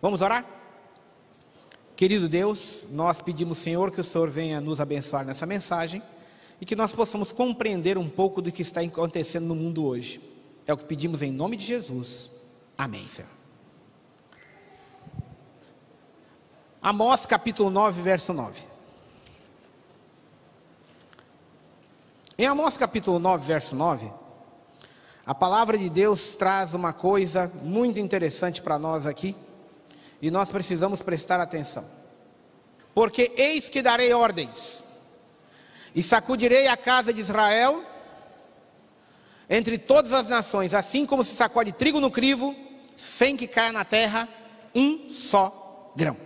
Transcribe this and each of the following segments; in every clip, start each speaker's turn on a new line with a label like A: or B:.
A: Vamos orar? Querido Deus, nós pedimos, Senhor, que o Senhor venha nos abençoar nessa mensagem e que nós possamos compreender um pouco do que está acontecendo no mundo hoje. É o que pedimos em nome de Jesus. Amém, Senhor. Amós capítulo 9, verso 9. Em Amós capítulo 9, verso 9, a palavra de Deus traz uma coisa muito interessante para nós aqui, e nós precisamos prestar atenção. Porque eis que darei ordens, e sacudirei a casa de Israel entre todas as nações, assim como se sacode trigo no crivo, sem que caia na terra um só grão.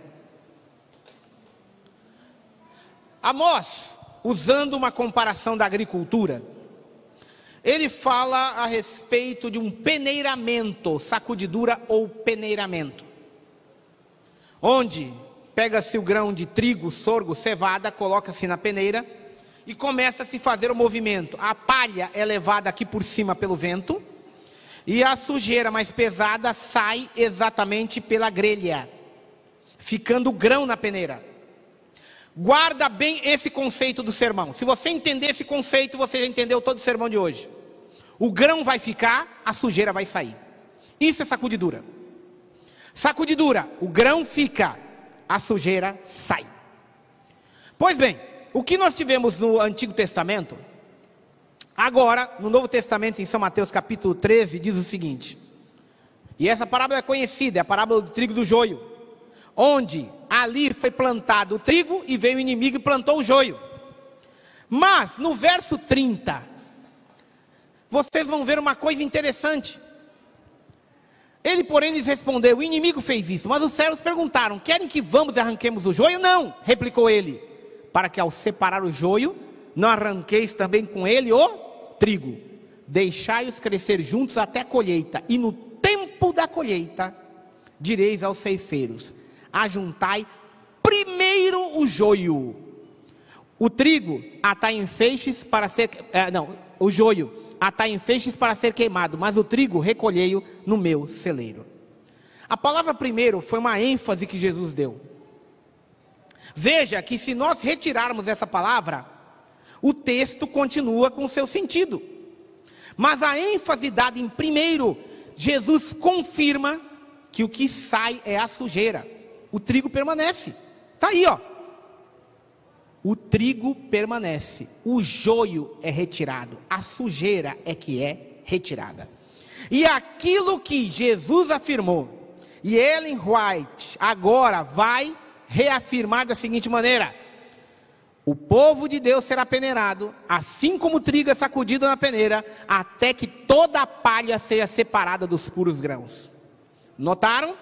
A: Amós, usando uma comparação da agricultura, ele fala a respeito de um peneiramento, sacudidura ou peneiramento, onde pega-se o grão de trigo, sorgo, cevada, coloca-se na peneira e começa a se fazer o movimento. A palha é levada aqui por cima pelo vento e a sujeira mais pesada sai exatamente pela grelha, ficando o grão na peneira. Guarda bem esse conceito do sermão. Se você entender esse conceito, você já entendeu todo o sermão de hoje. O grão vai ficar, a sujeira vai sair. Isso é sacudidura. Sacudidura, o grão fica, a sujeira sai. Pois bem, o que nós tivemos no Antigo Testamento, agora, no Novo Testamento, em São Mateus capítulo 13, diz o seguinte: e essa parábola é conhecida, é a parábola do trigo do joio onde ali foi plantado o trigo e veio o inimigo e plantou o joio. Mas no verso 30, vocês vão ver uma coisa interessante. Ele, porém, lhes respondeu: O inimigo fez isso. Mas os servos perguntaram: Querem que vamos e arranquemos o joio? Não, replicou ele. Para que ao separar o joio, não arranqueis também com ele o trigo. Deixai-os crescer juntos até a colheita. E no tempo da colheita, direis aos ceifeiros: ajuntai primeiro o joio. O trigo atai em feixes para ser, é, não, o joio atai em feixes para ser queimado, mas o trigo recolhei-o no meu celeiro. A palavra primeiro foi uma ênfase que Jesus deu. Veja que se nós retirarmos essa palavra, o texto continua com seu sentido. Mas a ênfase dada em primeiro, Jesus confirma que o que sai é a sujeira o trigo permanece. Está aí, ó. O trigo permanece, o joio é retirado, a sujeira é que é retirada. E aquilo que Jesus afirmou, e Ellen White agora vai reafirmar da seguinte maneira: o povo de Deus será peneirado, assim como o trigo é sacudido na peneira, até que toda a palha seja separada dos puros grãos. Notaram?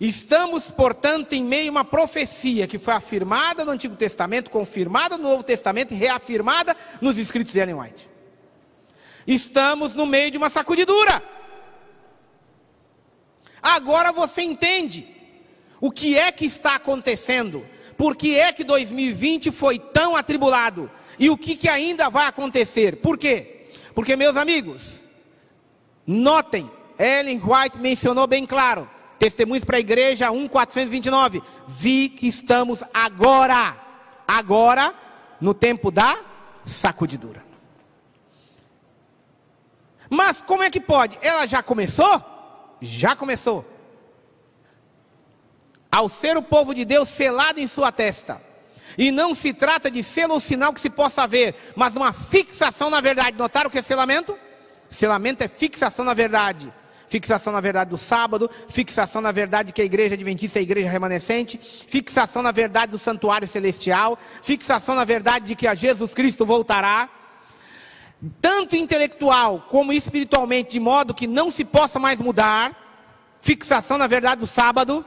A: Estamos, portanto, em meio a uma profecia que foi afirmada no Antigo Testamento, confirmada no Novo Testamento e reafirmada nos escritos de Ellen White. Estamos no meio de uma sacudidura. Agora você entende o que é que está acontecendo, por que é que 2020 foi tão atribulado e o que, que ainda vai acontecer. Por quê? Porque, meus amigos, notem, Ellen White mencionou bem claro, Testemunhos para a igreja 1,429. Vi que estamos agora, agora, no tempo da sacudidura. Mas como é que pode? Ela já começou? Já começou. Ao ser o povo de Deus selado em sua testa. E não se trata de selo ou sinal que se possa ver, mas uma fixação na verdade. Notaram o que é selamento? Selamento é fixação na verdade fixação na verdade do sábado, fixação na verdade que a igreja adventista é a igreja remanescente, fixação na verdade do santuário celestial, fixação na verdade de que a Jesus Cristo voltará, tanto intelectual como espiritualmente, de modo que não se possa mais mudar, fixação na verdade do sábado,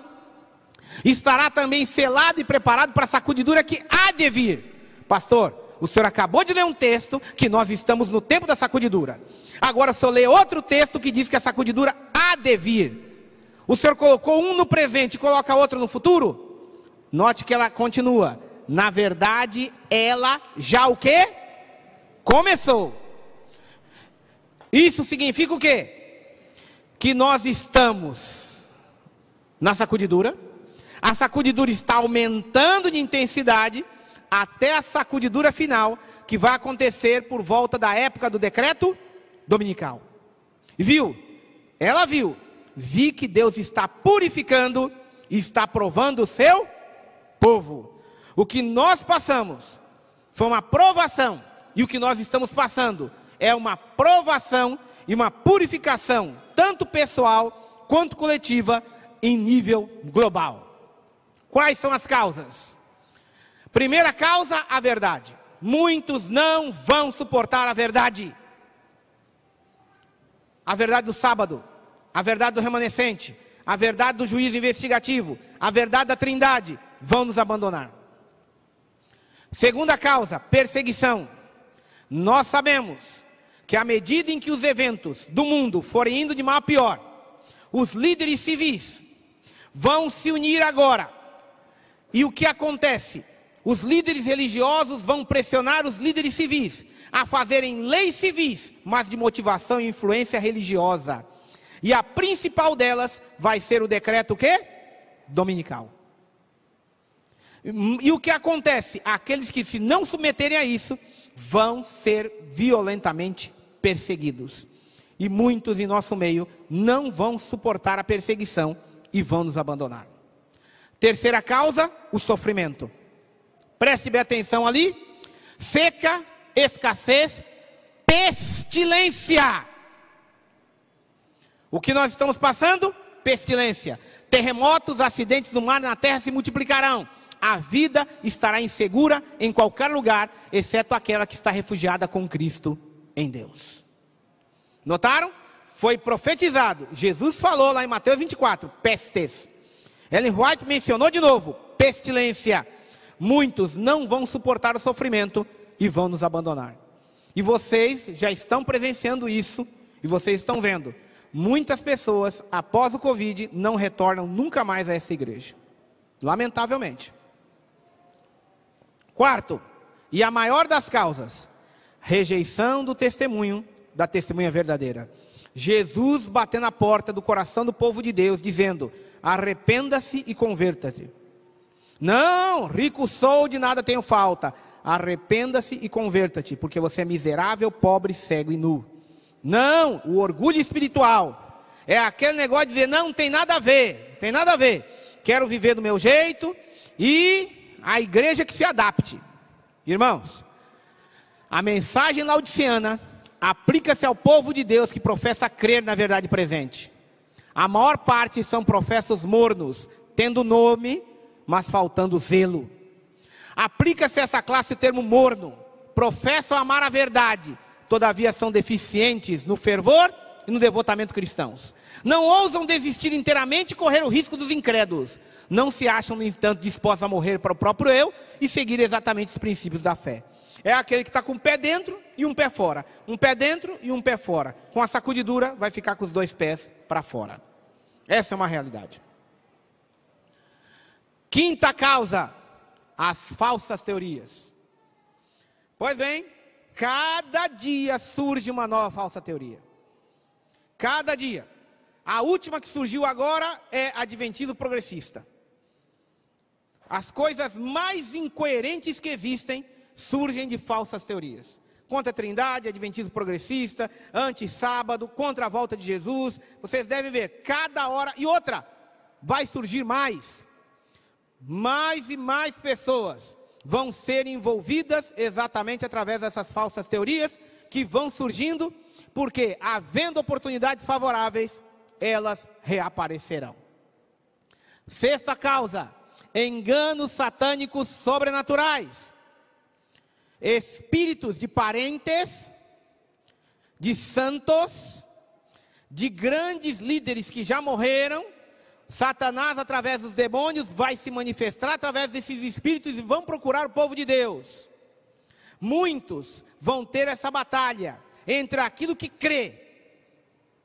A: estará também selado e preparado para a sacudidura que há de vir. Pastor, o senhor acabou de ler um texto que nós estamos no tempo da sacudidura. Agora, eu ler outro texto que diz que a sacudidura há de vir, o Senhor colocou um no presente e coloca outro no futuro? Note que ela continua. Na verdade, ela já o que? Começou. Isso significa o quê? Que nós estamos na sacudidura. A sacudidura está aumentando de intensidade até a sacudidura final, que vai acontecer por volta da época do decreto dominical. Viu? Ela viu. Vi que Deus está purificando e está provando o seu povo. O que nós passamos foi uma provação, e o que nós estamos passando é uma provação e uma purificação, tanto pessoal quanto coletiva, em nível global. Quais são as causas? Primeira causa, a verdade. Muitos não vão suportar a verdade. A verdade do sábado, a verdade do remanescente, a verdade do juízo investigativo, a verdade da trindade, vão nos abandonar. Segunda causa, perseguição. Nós sabemos que à medida em que os eventos do mundo forem indo de mal a pior, os líderes civis vão se unir agora. E o que acontece? Os líderes religiosos vão pressionar os líderes civis a fazerem leis civis, mas de motivação e influência religiosa. E a principal delas vai ser o decreto quê? Dominical. E o que acontece? Aqueles que se não submeterem a isso vão ser violentamente perseguidos. E muitos em nosso meio não vão suportar a perseguição e vão nos abandonar. Terceira causa, o sofrimento. Preste bem atenção ali. Seca, escassez, pestilência. O que nós estamos passando? Pestilência. Terremotos, acidentes no mar e na terra se multiplicarão. A vida estará insegura em qualquer lugar, exceto aquela que está refugiada com Cristo em Deus. Notaram? Foi profetizado. Jesus falou lá em Mateus 24: pestes. Ellen White mencionou de novo: pestilência. Muitos não vão suportar o sofrimento e vão nos abandonar. E vocês já estão presenciando isso, e vocês estão vendo. Muitas pessoas, após o Covid, não retornam nunca mais a essa igreja. Lamentavelmente. Quarto, e a maior das causas, rejeição do testemunho, da testemunha verdadeira. Jesus batendo na porta do coração do povo de Deus, dizendo: arrependa-se e converta-se. Não, rico sou, de nada tenho falta. Arrependa-se e converta-te, porque você é miserável, pobre, cego e nu. Não, o orgulho espiritual é aquele negócio de dizer: não, tem nada a ver, tem nada a ver. Quero viver do meu jeito e a igreja que se adapte. Irmãos, a mensagem laudiciana aplica-se ao povo de Deus que professa crer na verdade presente. A maior parte são professos mornos, tendo nome, mas faltando zelo. Aplica-se essa classe o termo morno. Professam amar a verdade, todavia são deficientes no fervor e no devotamento cristãos. Não ousam desistir inteiramente e correr o risco dos incrédulos. Não se acham, no entanto, dispostos a morrer para o próprio eu e seguir exatamente os princípios da fé. É aquele que está com um pé dentro e um pé fora. Um pé dentro e um pé fora. Com a sacudidura, vai ficar com os dois pés para fora. Essa é uma realidade. Quinta causa: as falsas teorias. Pois bem, cada dia surge uma nova falsa teoria. Cada dia. A última que surgiu agora é adventismo progressista. As coisas mais incoerentes que existem surgem de falsas teorias. Contra a Trindade, Adventismo progressista, anti-sábado, contra a volta de Jesus. Vocês devem ver, cada hora. E outra, vai surgir mais. Mais e mais pessoas vão ser envolvidas exatamente através dessas falsas teorias que vão surgindo, porque, havendo oportunidades favoráveis, elas reaparecerão. Sexta causa: enganos satânicos sobrenaturais, espíritos de parentes, de santos, de grandes líderes que já morreram. Satanás, através dos demônios, vai se manifestar através desses espíritos e vão procurar o povo de Deus. Muitos vão ter essa batalha entre aquilo que crê,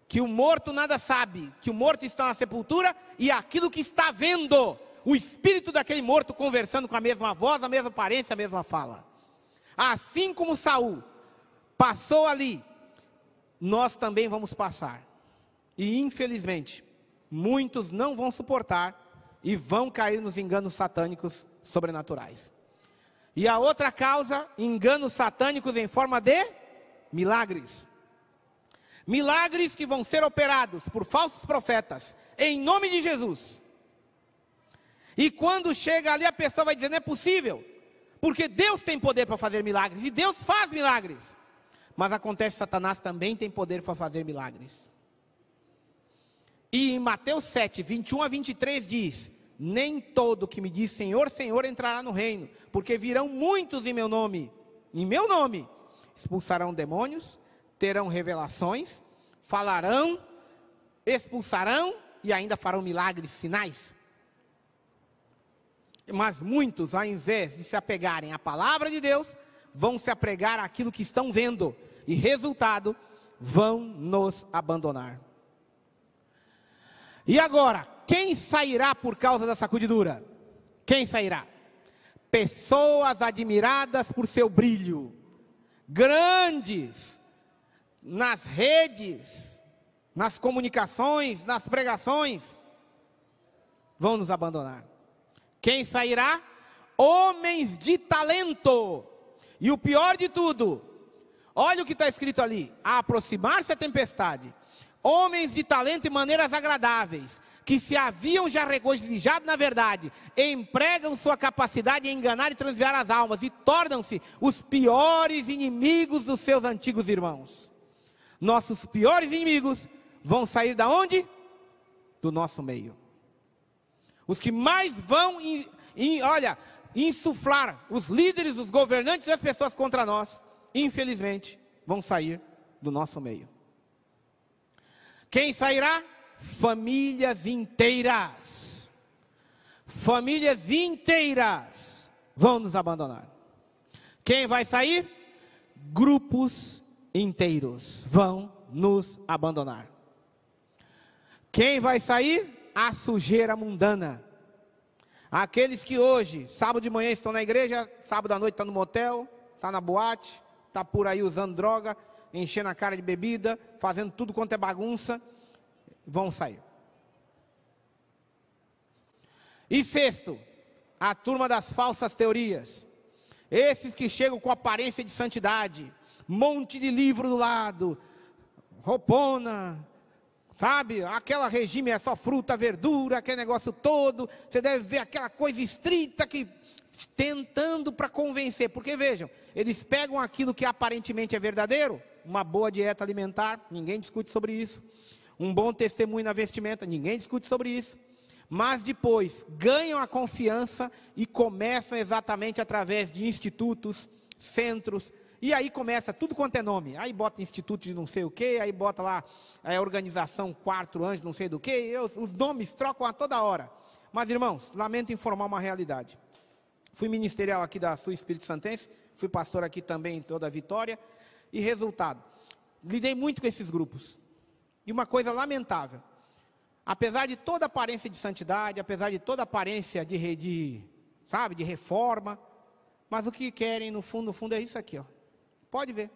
A: que o morto nada sabe, que o morto está na sepultura, e aquilo que está vendo, o espírito daquele morto conversando com a mesma voz, a mesma aparência, a mesma fala. Assim como Saul passou ali, nós também vamos passar. E infelizmente, muitos não vão suportar e vão cair nos enganos satânicos sobrenaturais. E a outra causa, enganos satânicos em forma de milagres. Milagres que vão ser operados por falsos profetas, em nome de Jesus. E quando chega ali, a pessoa vai dizer: não é possível, porque Deus tem poder para fazer milagres, e Deus faz milagres. Mas acontece, Satanás também tem poder para fazer milagres. E em Mateus 7, 21 a 23 diz: Nem todo que me diz Senhor, Senhor entrará no reino, porque virão muitos em meu nome, em meu nome, expulsarão demônios, terão revelações, falarão, expulsarão e ainda farão milagres, sinais. Mas muitos, ao invés de se apegarem à palavra de Deus, vão se apegar àquilo que estão vendo, e resultado, vão nos abandonar. E agora, quem sairá por causa da sacudidura? Quem sairá? Pessoas admiradas por seu brilho, grandes nas redes, nas comunicações, nas pregações, vão nos abandonar. Quem sairá? Homens de talento. E o pior de tudo, olha o que está escrito ali: a aproximar-se a tempestade homens de talento e maneiras agradáveis, que se haviam já regozijado na verdade, empregam sua capacidade em enganar e transviar as almas e tornam-se os piores inimigos dos seus antigos irmãos. Nossos piores inimigos vão sair da onde? Do nosso meio. Os que mais vão, in, in, olha, insuflar os líderes, os governantes e as pessoas contra nós, infelizmente, vão sair do nosso meio. Quem sairá? Famílias inteiras. Famílias inteiras vão nos abandonar. Quem vai sair? Grupos inteiros vão nos abandonar. Quem vai sair? A sujeira mundana. Aqueles que hoje, sábado de manhã, estão na igreja, sábado à noite estão no motel, está na boate, está por aí usando droga, enchendo a cara de bebida, fazendo tudo quanto é bagunça, vão sair. E sexto, a turma das falsas teorias. Esses que chegam com aparência de santidade, monte de livro do lado, roupona, sabe? Aquela regime é só fruta, verdura, aquele negócio todo. Você deve ver aquela coisa estrita que tentando para convencer, porque vejam, eles pegam aquilo que aparentemente é verdadeiro, uma boa dieta alimentar, ninguém discute sobre isso. Um bom testemunho na vestimenta, ninguém discute sobre isso. Mas depois ganham a confiança e começam exatamente através de institutos, centros, e aí começa tudo quanto é nome. Aí bota instituto de não sei o que, aí bota lá é, organização Quatro Anjos, não sei do que. Os, os nomes trocam a toda hora. Mas irmãos, lamento informar uma realidade. Fui ministerial aqui da Sul Espírito Santense, fui pastor aqui também em toda a Vitória. E resultado, lidei muito com esses grupos. E uma coisa lamentável, apesar de toda aparência de santidade, apesar de toda aparência de, de sabe, de reforma, mas o que querem no fundo, no fundo é isso aqui, ó. Pode ver.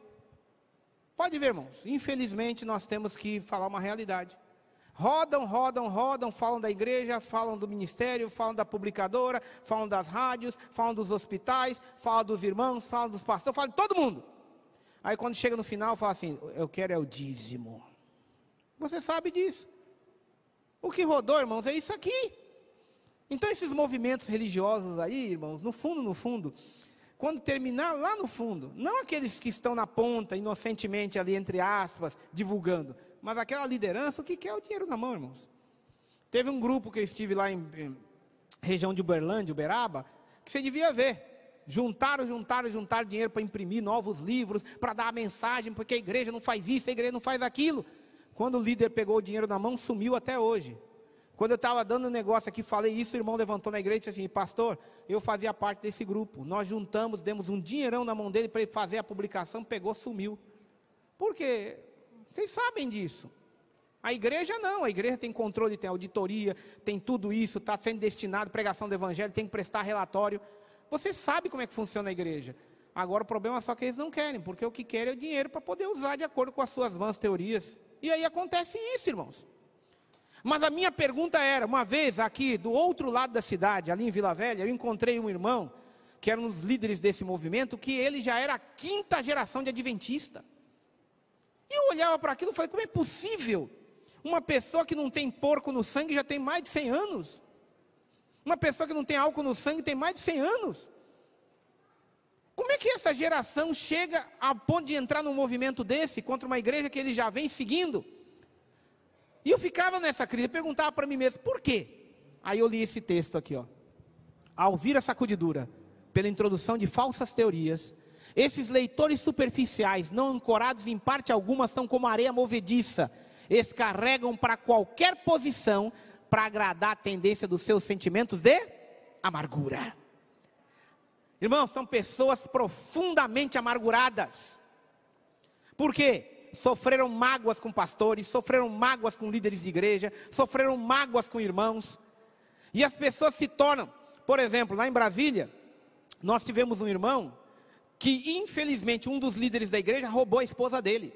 A: Pode ver, irmãos. Infelizmente nós temos que falar uma realidade. Rodam, rodam, rodam, falam da igreja, falam do ministério, falam da publicadora, falam das rádios, falam dos hospitais, falam dos irmãos, falam dos pastores, falam de todo mundo. Aí quando chega no final, fala assim: Eu quero é o dízimo. Você sabe disso. O que rodou, irmãos, é isso aqui. Então, esses movimentos religiosos aí, irmãos, no fundo, no fundo, quando terminar lá no fundo, não aqueles que estão na ponta, inocentemente ali, entre aspas, divulgando, mas aquela liderança, o que quer é o dinheiro na mão, irmãos. Teve um grupo que eu estive lá em, em região de Uberlândia, Uberaba, que você devia ver. Juntaram, juntaram, juntaram dinheiro para imprimir novos livros, para dar a mensagem, porque a igreja não faz isso, a igreja não faz aquilo. Quando o líder pegou o dinheiro na mão, sumiu até hoje. Quando eu estava dando um negócio aqui, falei isso, o irmão levantou na igreja e disse assim: Pastor, eu fazia parte desse grupo. Nós juntamos, demos um dinheirão na mão dele para ele fazer a publicação, pegou, sumiu. Por quê? Vocês sabem disso. A igreja não, a igreja tem controle, tem auditoria, tem tudo isso, está sendo destinado, pregação do evangelho, tem que prestar relatório. Você sabe como é que funciona a igreja. Agora o problema é só que eles não querem, porque o que querem é o dinheiro para poder usar de acordo com as suas vãs teorias. E aí acontece isso, irmãos. Mas a minha pergunta era: uma vez aqui do outro lado da cidade, ali em Vila Velha, eu encontrei um irmão que era um dos líderes desse movimento, que ele já era a quinta geração de adventista. E eu olhava para aquilo e falei: como é possível uma pessoa que não tem porco no sangue já tem mais de 100 anos? Uma pessoa que não tem álcool no sangue tem mais de 100 anos? Como é que essa geração chega a ponto de entrar num movimento desse contra uma igreja que ele já vem seguindo? E eu ficava nessa crise, perguntava para mim mesmo, por quê? Aí eu li esse texto aqui, ó. Ao ouvir a sacudidura pela introdução de falsas teorias, esses leitores superficiais, não ancorados em parte alguma, são como areia movediça, escarregam para qualquer posição para agradar a tendência dos seus sentimentos de amargura. Irmãos, são pessoas profundamente amarguradas. Por quê? Sofreram mágoas com pastores, sofreram mágoas com líderes de igreja, sofreram mágoas com irmãos. E as pessoas se tornam, por exemplo, lá em Brasília, nós tivemos um irmão que, infelizmente, um dos líderes da igreja roubou a esposa dele.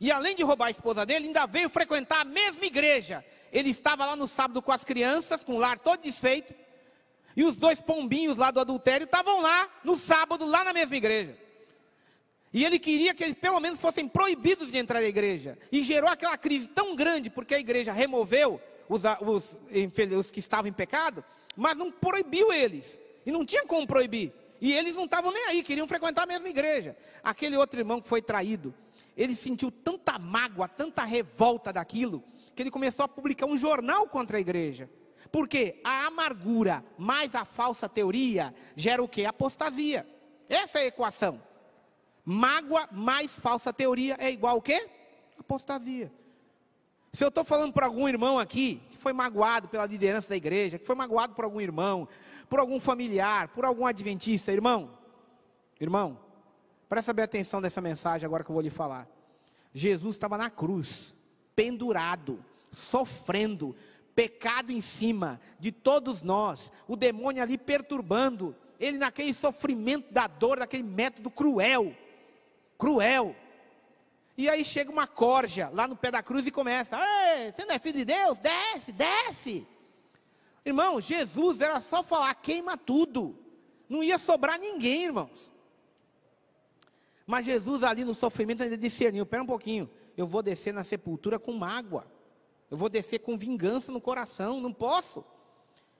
A: E além de roubar a esposa dele, ainda veio frequentar a mesma igreja. Ele estava lá no sábado com as crianças, com o lar todo desfeito. E os dois pombinhos lá do adultério estavam lá no sábado, lá na mesma igreja. E ele queria que eles pelo menos fossem proibidos de entrar na igreja. E gerou aquela crise tão grande, porque a igreja removeu os, os, os que estavam em pecado, mas não proibiu eles. E não tinha como proibir. E eles não estavam nem aí, queriam frequentar a mesma igreja. Aquele outro irmão que foi traído, ele sentiu tanta mágoa, tanta revolta daquilo, que ele começou a publicar um jornal contra a igreja. Porque a amargura mais a falsa teoria gera o que? Apostasia. Essa é a equação. Mágoa mais falsa teoria é igual o quê? Apostasia. Se eu estou falando para algum irmão aqui que foi magoado pela liderança da igreja, que foi magoado por algum irmão, por algum familiar, por algum adventista, irmão, irmão, presta bem atenção nessa mensagem agora que eu vou lhe falar. Jesus estava na cruz, pendurado, sofrendo, pecado em cima de todos nós, o demônio ali perturbando, ele naquele sofrimento da dor, daquele método cruel, cruel. E aí chega uma corja lá no pé da cruz e começa: Ei, você não é filho de Deus? Desce, desce. Irmão, Jesus era só falar: queima tudo, não ia sobrar ninguém, irmãos. Mas Jesus ali no sofrimento ainda discerniu: Espera um pouquinho, eu vou descer na sepultura com mágoa. Eu vou descer com vingança no coração, não posso.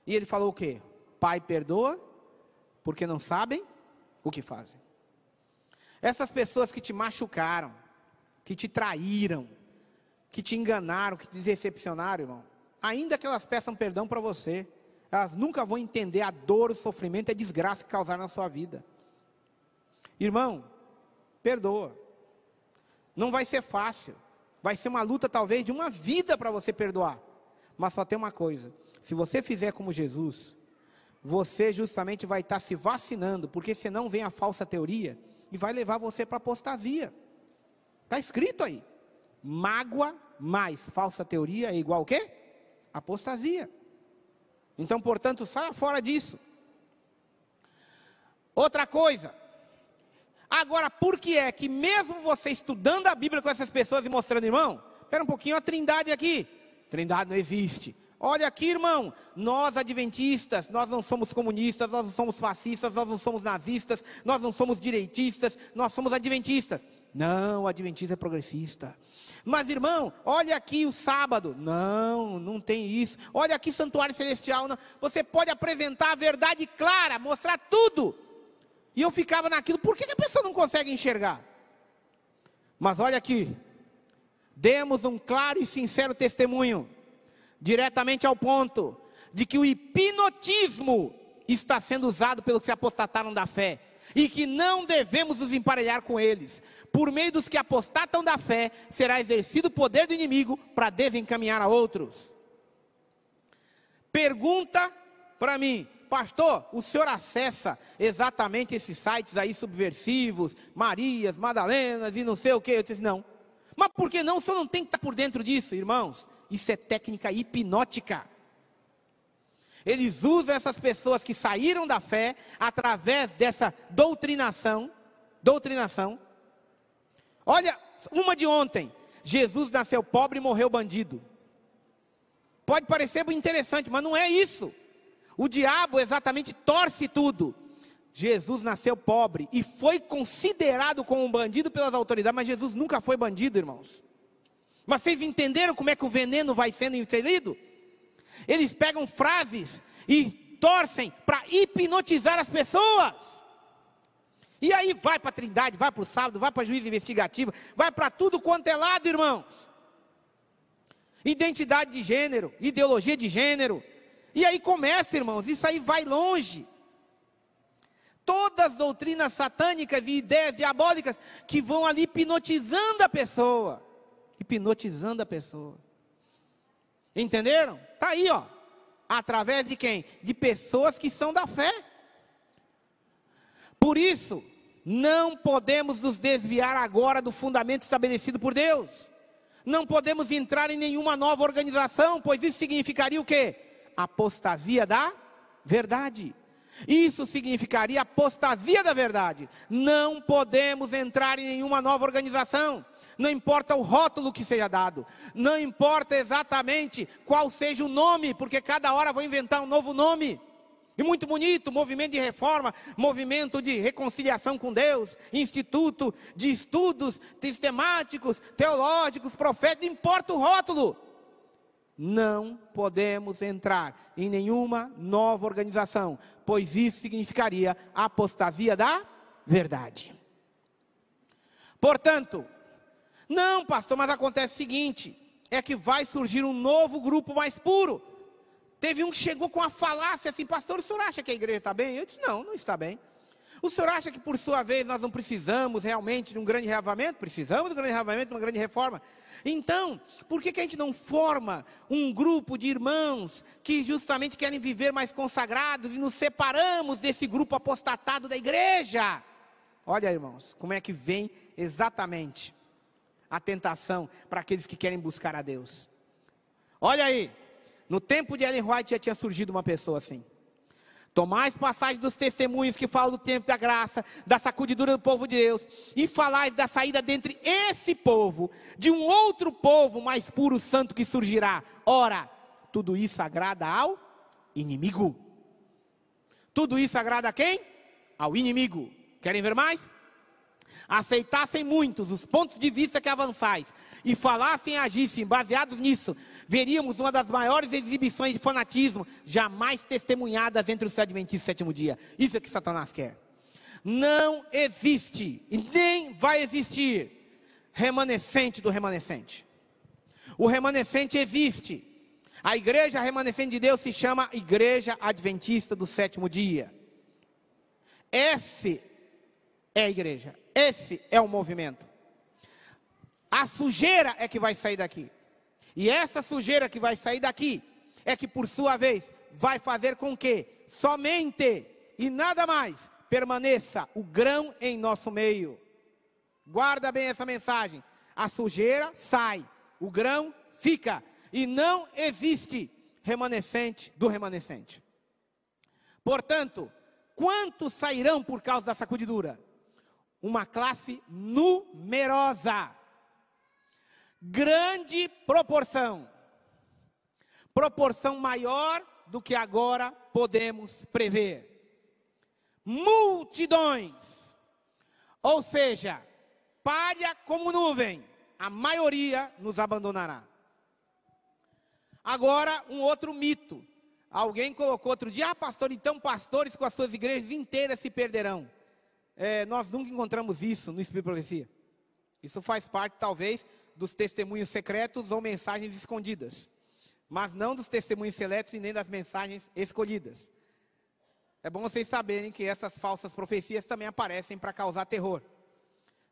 A: E ele falou o quê? Pai, perdoa, porque não sabem o que fazem. Essas pessoas que te machucaram, que te traíram, que te enganaram, que te decepcionaram, irmão, ainda que elas peçam perdão para você, elas nunca vão entender a dor, o sofrimento e a desgraça que causaram na sua vida. Irmão, perdoa. Não vai ser fácil. Vai ser uma luta talvez de uma vida para você perdoar. Mas só tem uma coisa: se você fizer como Jesus, você justamente vai estar tá se vacinando, porque senão vem a falsa teoria e vai levar você para apostasia. Está escrito aí. Mágoa mais falsa teoria é igual o quê? Apostasia. Então, portanto, saia fora disso. Outra coisa, Agora, por que é que mesmo você estudando a Bíblia com essas pessoas e mostrando, irmão, espera um pouquinho, a trindade aqui. Trindade não existe. Olha aqui, irmão, nós adventistas, nós não somos comunistas, nós não somos fascistas, nós não somos nazistas, nós não somos direitistas, nós somos adventistas. Não, adventista é progressista. Mas, irmão, olha aqui o sábado. Não, não tem isso. Olha aqui santuário celestial. Não. Você pode apresentar a verdade clara, mostrar tudo. E eu ficava naquilo, por que, a pessoa não consegue enxergar? Mas olha aqui, demos um claro e sincero testemunho, diretamente ao ponto, de que o hipnotismo está sendo usado pelos que se apostataram da fé, e que não devemos nos emparelhar com eles. Por meio dos que apostatam da fé, será exercido o poder do inimigo para desencaminhar a outros. Pergunta para mim: pastor, o senhor acessa exatamente esses sites aí subversivos, Marias, Madalenas e não sei o que? Eu disse, não. Mas por que não? O senhor não tem que estar por dentro disso, irmãos. Isso é técnica hipnótica. Eles usam essas pessoas que saíram da fé através dessa doutrinação, doutrinação. Olha, uma de ontem, Jesus nasceu pobre e morreu bandido. Pode parecer interessante, mas não é isso. O diabo exatamente torce tudo. Jesus nasceu pobre e foi considerado como um bandido pelas autoridades, mas Jesus nunca foi bandido, irmãos. Mas vocês entenderam como é que o veneno vai sendo inserido? Eles pegam frases e torcem para hipnotizar as pessoas. E aí vai para a Trindade, vai para o sábado, vai para a juíza investigativa, vai para tudo quanto é lado, irmãos. Identidade de gênero, ideologia de gênero. E aí começa, irmãos, isso aí vai longe. Todas as doutrinas satânicas e ideias diabólicas que vão ali hipnotizando a pessoa. Hipnotizando a pessoa. Entenderam? Está aí, ó. Através de quem? De pessoas que são da fé. Por isso, não podemos nos desviar agora do fundamento estabelecido por Deus. Não podemos entrar em nenhuma nova organização, pois isso significaria o quê? Apostasia da verdade. Isso significaria apostasia da verdade. Não podemos entrar em nenhuma nova organização não importa o rótulo que seja dado, não importa exatamente qual seja o nome, porque cada hora vão inventar um novo nome. E muito bonito, movimento de reforma, movimento de reconciliação com Deus, instituto de estudos sistemáticos, teológicos, proféticos, não importa o rótulo. Não podemos entrar em nenhuma nova organização, pois isso significaria apostasia da verdade. Portanto, não, pastor, mas acontece o seguinte: é que vai surgir um novo grupo mais puro. Teve um que chegou com a falácia assim, pastor, o senhor acha que a igreja está bem? Eu disse, não, não está bem. O senhor acha que por sua vez nós não precisamos realmente de um grande reavamento? Precisamos de um grande reavamento, de uma grande reforma. Então, por que, que a gente não forma um grupo de irmãos que justamente querem viver mais consagrados e nos separamos desse grupo apostatado da igreja? Olha, irmãos, como é que vem exatamente a tentação para aqueles que querem buscar a Deus. Olha aí, no tempo de Ellen White já tinha surgido uma pessoa assim. Tomais passagem dos testemunhos que falam do tempo da graça, da sacudidura do povo de Deus, e falais da saída dentre esse povo, de um outro povo mais puro santo que surgirá. Ora, tudo isso agrada ao inimigo. Tudo isso agrada a quem? Ao inimigo. Querem ver mais? aceitassem muitos os pontos de vista que avançais e falassem e agissem baseados nisso, veríamos uma das maiores exibições de fanatismo jamais testemunhadas entre os adventistas do sétimo dia. Isso é que Satanás quer. Não existe e nem vai existir remanescente do remanescente. O remanescente existe. A igreja remanescente de Deus se chama Igreja Adventista do Sétimo Dia. Esse é a igreja. Esse é o movimento. A sujeira é que vai sair daqui. E essa sujeira que vai sair daqui é que, por sua vez, vai fazer com que somente e nada mais permaneça o grão em nosso meio. Guarda bem essa mensagem. A sujeira sai, o grão fica. E não existe remanescente do remanescente. Portanto, quantos sairão por causa da sacudidura? uma classe numerosa, grande proporção, proporção maior do que agora podemos prever. Multidões, ou seja, palha como nuvem, a maioria nos abandonará. Agora, um outro mito. Alguém colocou outro dia, ah, pastor, então pastores com as suas igrejas inteiras se perderão é, nós nunca encontramos isso no Espírito Profecia. Isso faz parte, talvez, dos testemunhos secretos ou mensagens escondidas, mas não dos testemunhos seletos e nem das mensagens escolhidas. É bom vocês saberem que essas falsas profecias também aparecem para causar terror.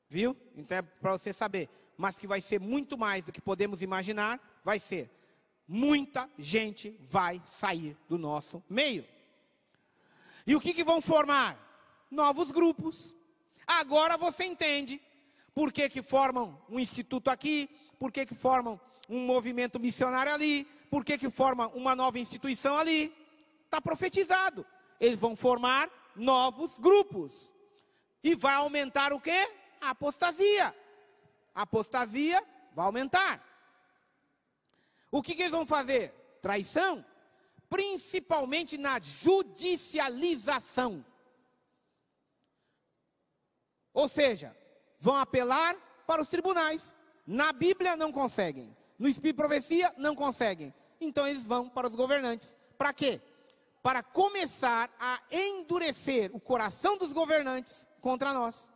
A: Viu? Então é para você saber. Mas que vai ser muito mais do que podemos imaginar, vai ser. Muita gente vai sair do nosso meio. E o que, que vão formar? novos grupos. Agora você entende por que, que formam um instituto aqui, por que, que formam um movimento missionário ali, por que, que formam uma nova instituição ali. Está profetizado. Eles vão formar novos grupos. E vai aumentar o quê? A apostasia. A apostasia vai aumentar. O que, que eles vão fazer? Traição, principalmente na judicialização. Ou seja, vão apelar para os tribunais. Na Bíblia não conseguem. No Espírito de Profecia não conseguem. Então eles vão para os governantes. Para quê? Para começar a endurecer o coração dos governantes contra nós.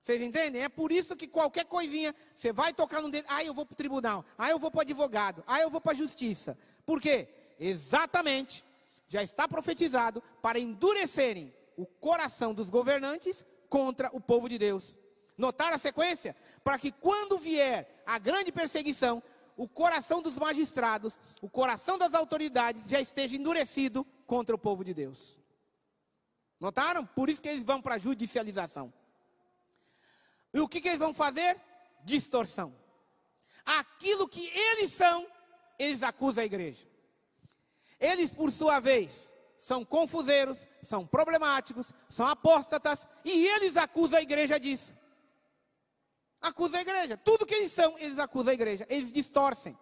A: Vocês entendem? É por isso que qualquer coisinha, você vai tocar no dedo, ah, eu vou para o tribunal, ah, eu vou para o advogado, ah, eu vou para a justiça. Por quê? Exatamente, já está profetizado para endurecerem o coração dos governantes contra o povo de Deus. Notaram a sequência? Para que quando vier a grande perseguição, o coração dos magistrados, o coração das autoridades já esteja endurecido contra o povo de Deus. Notaram? Por isso que eles vão para a judicialização. E o que, que eles vão fazer? Distorção. Aquilo que eles são, eles acusam a igreja. Eles, por sua vez, são confuseiros, são problemáticos, são apóstatas, e eles acusam a igreja disso. Acusam a igreja. Tudo que eles são, eles acusam a igreja. Eles distorcem.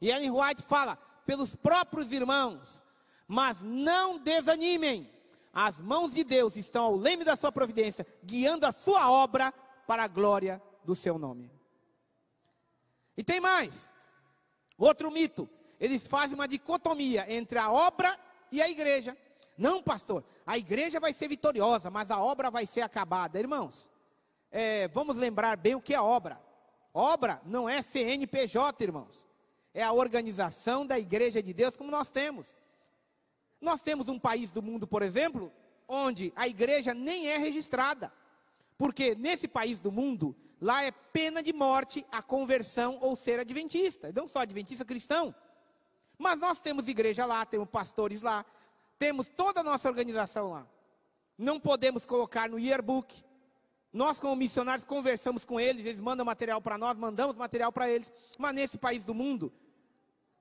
A: E Ellen White fala, pelos próprios irmãos, mas não desanimem. As mãos de Deus estão ao leme da sua providência, guiando a sua obra para a glória do seu nome. E tem mais. Outro mito. Eles fazem uma dicotomia entre a obra e a igreja. Não, pastor, a igreja vai ser vitoriosa, mas a obra vai ser acabada. Irmãos, é, vamos lembrar bem o que é obra. Obra não é CNPJ, irmãos. É a organização da igreja de Deus como nós temos. Nós temos um país do mundo, por exemplo, onde a igreja nem é registrada. Porque nesse país do mundo, lá é pena de morte a conversão ou ser adventista. Não só adventista cristão. Mas nós temos igreja lá, temos pastores lá, temos toda a nossa organização lá. Não podemos colocar no yearbook. Nós, como missionários, conversamos com eles, eles mandam material para nós, mandamos material para eles. Mas nesse país do mundo,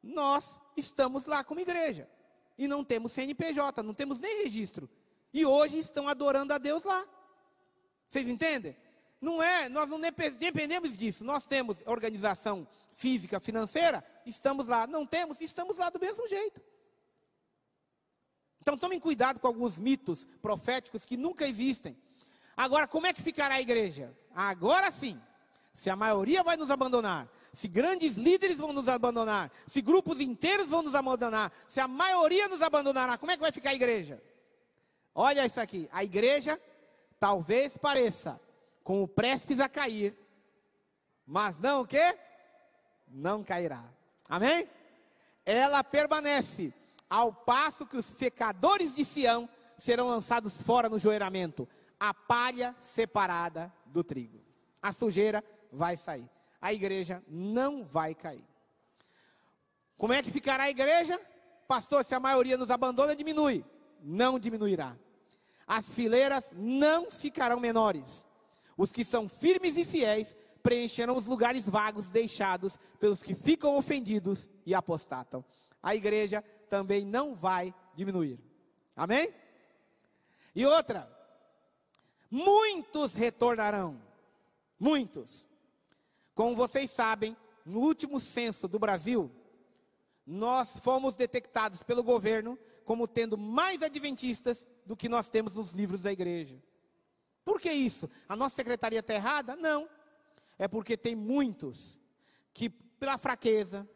A: nós estamos lá como igreja. E não temos CNPJ, não temos nem registro. E hoje estão adorando a Deus lá. Vocês entendem? Não é, nós não dependemos disso. Nós temos organização física, financeira, estamos lá. Não temos, estamos lá do mesmo jeito. Então tomem cuidado com alguns mitos proféticos que nunca existem. Agora, como é que ficará a igreja? Agora sim. Se a maioria vai nos abandonar, se grandes líderes vão nos abandonar, se grupos inteiros vão nos abandonar, se a maioria nos abandonará, como é que vai ficar a igreja? Olha isso aqui. A igreja talvez pareça como prestes a cair, mas não o que? Não cairá. Amém? Ela permanece, ao passo que os pecadores de Sião serão lançados fora no joeiramento, a palha separada do trigo. A sujeira vai sair. A igreja não vai cair. Como é que ficará a igreja? Pastor, se a maioria nos abandona, diminui. Não diminuirá as fileiras não ficarão menores. Os que são firmes e fiéis preencherão os lugares vagos deixados pelos que ficam ofendidos e apostatam. A igreja também não vai diminuir. Amém? E outra, muitos retornarão. Muitos. Como vocês sabem, no último censo do Brasil, nós fomos detectados pelo governo como tendo mais adventistas do que nós temos nos livros da igreja. Por que isso? A nossa secretaria está errada? Não. É porque tem muitos que, pela fraqueza,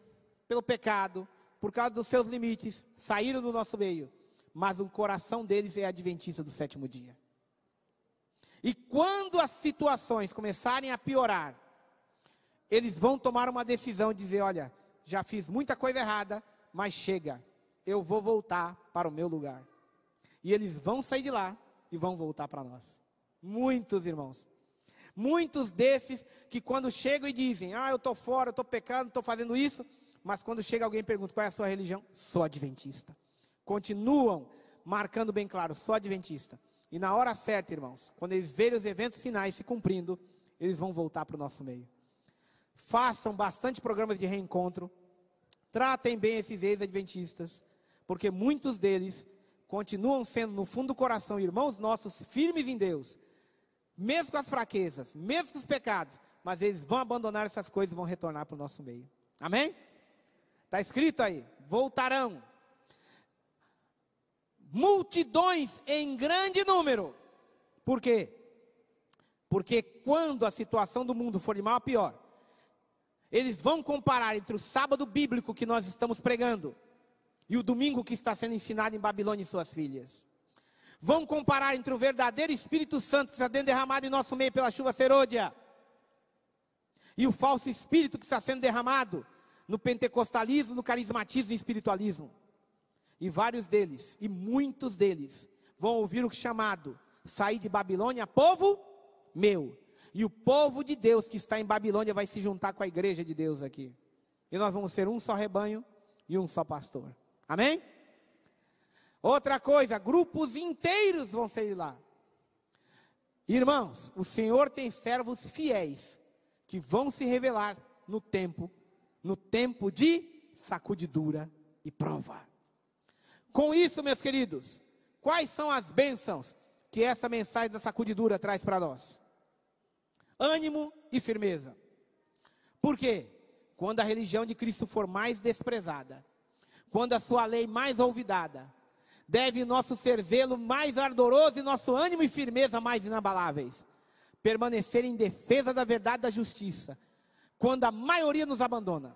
A: pelo pecado, por causa dos seus limites, saíram do nosso meio. Mas o coração deles é adventista do sétimo dia. E quando as situações começarem a piorar, eles vão tomar uma decisão de dizer: olha, já fiz muita coisa errada, mas chega, eu vou voltar para o meu lugar. E eles vão sair de lá e vão voltar para nós. Muitos irmãos. Muitos desses que quando chegam e dizem, ah, eu estou fora, eu estou pecando, estou fazendo isso, mas quando chega alguém e pergunta qual é a sua religião, sou adventista. Continuam marcando bem claro, sou adventista. E na hora certa, irmãos, quando eles verem os eventos finais se cumprindo, eles vão voltar para o nosso meio. Façam bastante programas de reencontro. Tratem bem esses ex-adventistas, porque muitos deles continuam sendo, no fundo do coração, irmãos nossos, firmes em Deus, mesmo com as fraquezas, mesmo com os pecados, mas eles vão abandonar essas coisas e vão retornar para o nosso meio. Amém? Está escrito aí: voltarão. Multidões em grande número. Por quê? Porque quando a situação do mundo for de mal a pior, eles vão comparar entre o sábado bíblico que nós estamos pregando e o domingo que está sendo ensinado em Babilônia e suas filhas. Vão comparar entre o verdadeiro Espírito Santo que está sendo derramado em nosso meio pela chuva serôdia e o falso espírito que está sendo derramado no pentecostalismo, no carismatismo e espiritualismo. E vários deles, e muitos deles, vão ouvir o chamado: sair de Babilônia, povo meu. E o povo de Deus que está em Babilônia vai se juntar com a igreja de Deus aqui. E nós vamos ser um só rebanho e um só pastor. Amém? Outra coisa, grupos inteiros vão sair lá. Irmãos, o Senhor tem servos fiéis que vão se revelar no tempo no tempo de sacudidura e prova. Com isso, meus queridos, quais são as bênçãos que essa mensagem da sacudidura traz para nós? Ânimo e firmeza. Por quê? Quando a religião de Cristo for mais desprezada, quando a sua lei mais olvidada, deve nosso ser zelo mais ardoroso e nosso ânimo e firmeza mais inabaláveis permanecer em defesa da verdade e da justiça, quando a maioria nos abandona.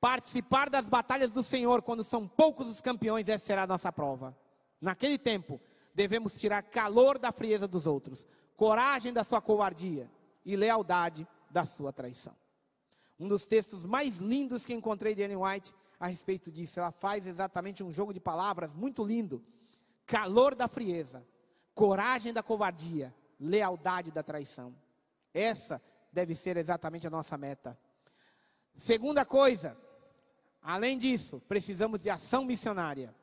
A: Participar das batalhas do Senhor quando são poucos os campeões, essa será a nossa prova. Naquele tempo, devemos tirar calor da frieza dos outros, coragem da sua covardia e lealdade da sua traição. Um dos textos mais lindos que encontrei de Ellen White a respeito disso, ela faz exatamente um jogo de palavras muito lindo. Calor da frieza, coragem da covardia, lealdade da traição. Essa deve ser exatamente a nossa meta. Segunda coisa, além disso, precisamos de ação missionária.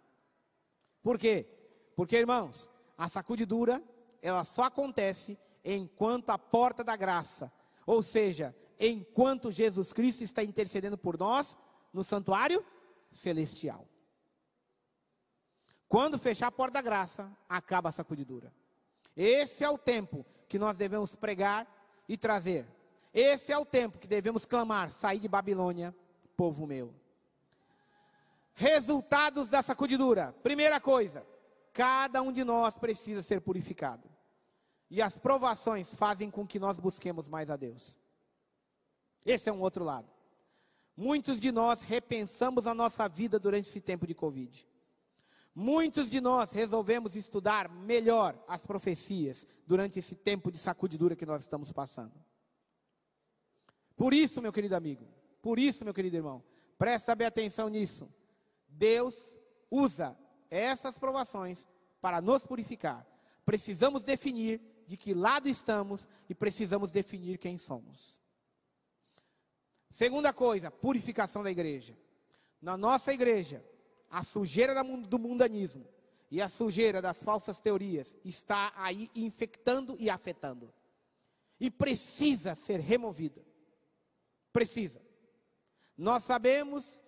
A: Por quê? Porque, irmãos, a sacudidura, ela só acontece enquanto a porta da graça, ou seja, enquanto Jesus Cristo está intercedendo por nós no santuário celestial. Quando fechar a porta da graça, acaba a sacudidura. Esse é o tempo que nós devemos pregar e trazer esse é o tempo que devemos clamar: sair de Babilônia, povo meu. Resultados da sacudidura. Primeira coisa, cada um de nós precisa ser purificado. E as provações fazem com que nós busquemos mais a Deus. Esse é um outro lado. Muitos de nós repensamos a nossa vida durante esse tempo de Covid. Muitos de nós resolvemos estudar melhor as profecias durante esse tempo de sacudidura que nós estamos passando. Por isso, meu querido amigo, por isso, meu querido irmão, presta bem atenção nisso. Deus usa essas provações para nos purificar. Precisamos definir de que lado estamos e precisamos definir quem somos. Segunda coisa, purificação da igreja. Na nossa igreja, a sujeira do mundanismo e a sujeira das falsas teorias está aí infectando e afetando. E precisa ser removida. Precisa. Nós sabemos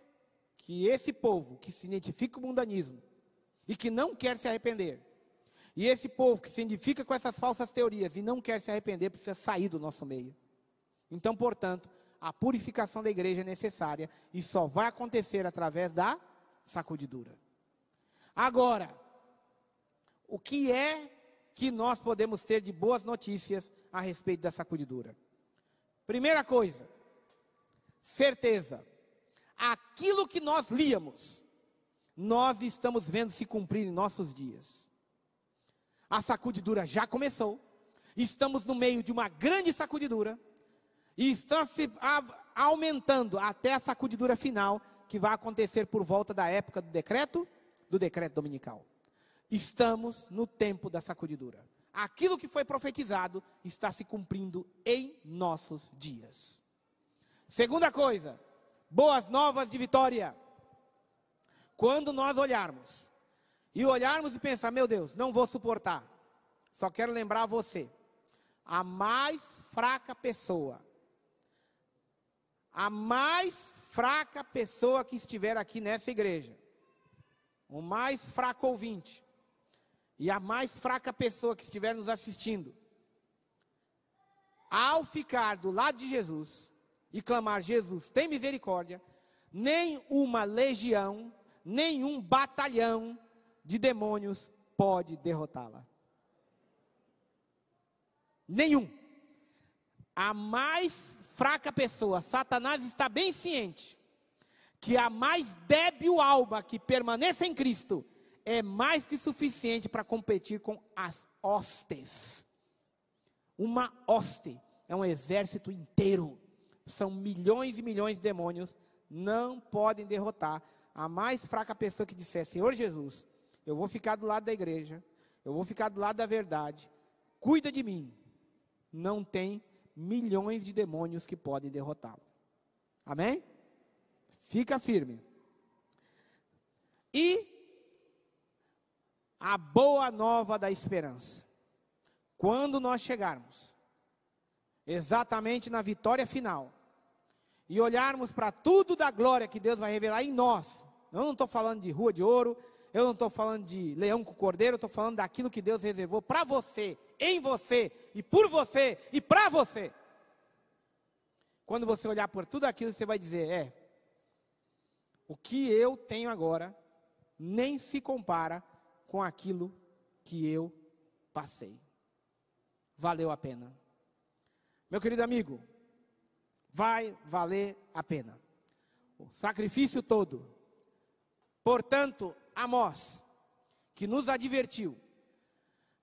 A: que esse povo que se identifica com o mundanismo e que não quer se arrepender, e esse povo que se identifica com essas falsas teorias e não quer se arrepender, precisa sair do nosso meio. Então, portanto, a purificação da igreja é necessária e só vai acontecer através da sacudidura. Agora, o que é que nós podemos ter de boas notícias a respeito da sacudidura? Primeira coisa, certeza, aquilo que nós líamos, nós estamos vendo se cumprir em nossos dias. A sacudidura já começou, estamos no meio de uma grande sacudidura, e está se aumentando até a sacudidura final, que vai acontecer por volta da época do decreto, do decreto dominical. Estamos no tempo da sacudidura. Aquilo que foi profetizado está se cumprindo em nossos dias. Segunda coisa, boas novas de vitória. Quando nós olharmos e olharmos e pensar, meu Deus, não vou suportar. Só quero lembrar você, a mais fraca pessoa, a mais fraca pessoa que estiver aqui nessa igreja, o mais fraco ouvinte, e a mais fraca pessoa que estiver nos assistindo, ao ficar do lado de Jesus, e clamar: Jesus, tem misericórdia, nem uma legião, nenhum batalhão de demônios pode derrotá-la. Nenhum. A mais fraca pessoa, Satanás está bem ciente que a mais débil alma que permaneça em Cristo é mais que suficiente para competir com as hostes. Uma hoste é um exército inteiro. São milhões e milhões de demônios. Não podem derrotar a mais fraca pessoa que disser: Senhor Jesus, eu vou ficar do lado da igreja, eu vou ficar do lado da verdade, cuida de mim. Não tem milhões de demônios que podem derrotá-lo. Amém? Fica firme. E a boa nova da esperança. Quando nós chegarmos exatamente na vitória final e olharmos para tudo da glória que Deus vai revelar em nós. Eu não estou falando de rua de ouro, eu não estou falando de leão com cordeiro, eu estou falando daquilo que Deus reservou para você, em você, e por você, e para você. Quando você olhar por tudo aquilo, você vai dizer: é, o que eu tenho agora nem se compara com aquilo que eu passei. Valeu a pena. Meu querido amigo, vai valer a pena. O sacrifício todo. Portanto, Amós, que nos advertiu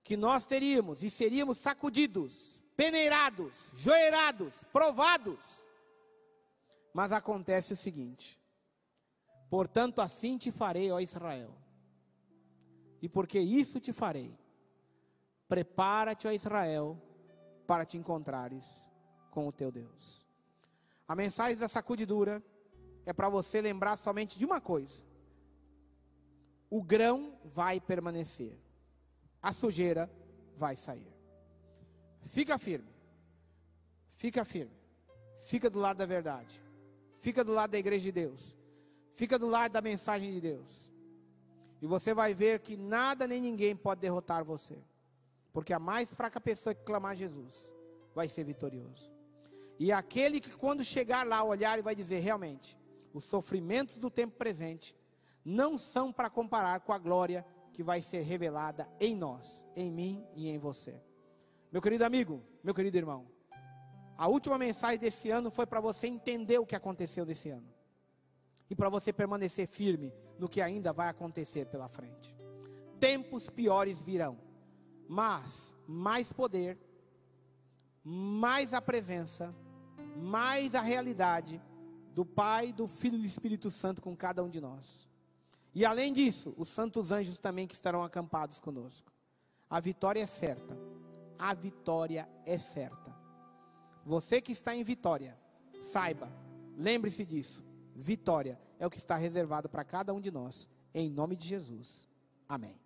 A: que nós teríamos e seríamos sacudidos, peneirados, joeirados, provados. Mas acontece o seguinte: Portanto, assim te farei, ó Israel. E porque isso te farei, prepara-te, ó Israel, para te encontrares com o teu Deus. A mensagem da sacudidura é para você lembrar somente de uma coisa: o grão vai permanecer, a sujeira vai sair. Fica firme, fica firme, fica do lado da verdade, fica do lado da igreja de Deus Fica do lado da mensagem de Deus. E você vai ver que nada nem ninguém pode derrotar você. Porque a mais fraca pessoa que clamar Jesus vai ser vitorioso. E aquele que quando chegar lá olhar e vai dizer realmente, os sofrimentos do tempo presente não são para comparar com a glória que vai ser revelada em nós, em mim e em você. Meu querido amigo, meu querido irmão, a última mensagem desse ano foi para você entender o que aconteceu desse ano e para você permanecer firme no que ainda vai acontecer pela frente. Tempos piores virão, mas mais poder, mais a presença, mais a realidade do Pai, do Filho e do Espírito Santo com cada um de nós. E além disso, os santos anjos também que estarão acampados conosco. A vitória é certa. A vitória é certa. Você que está em vitória, saiba, lembre-se disso vitória é o que está reservado para cada um de nós. Em nome de Jesus. Amém.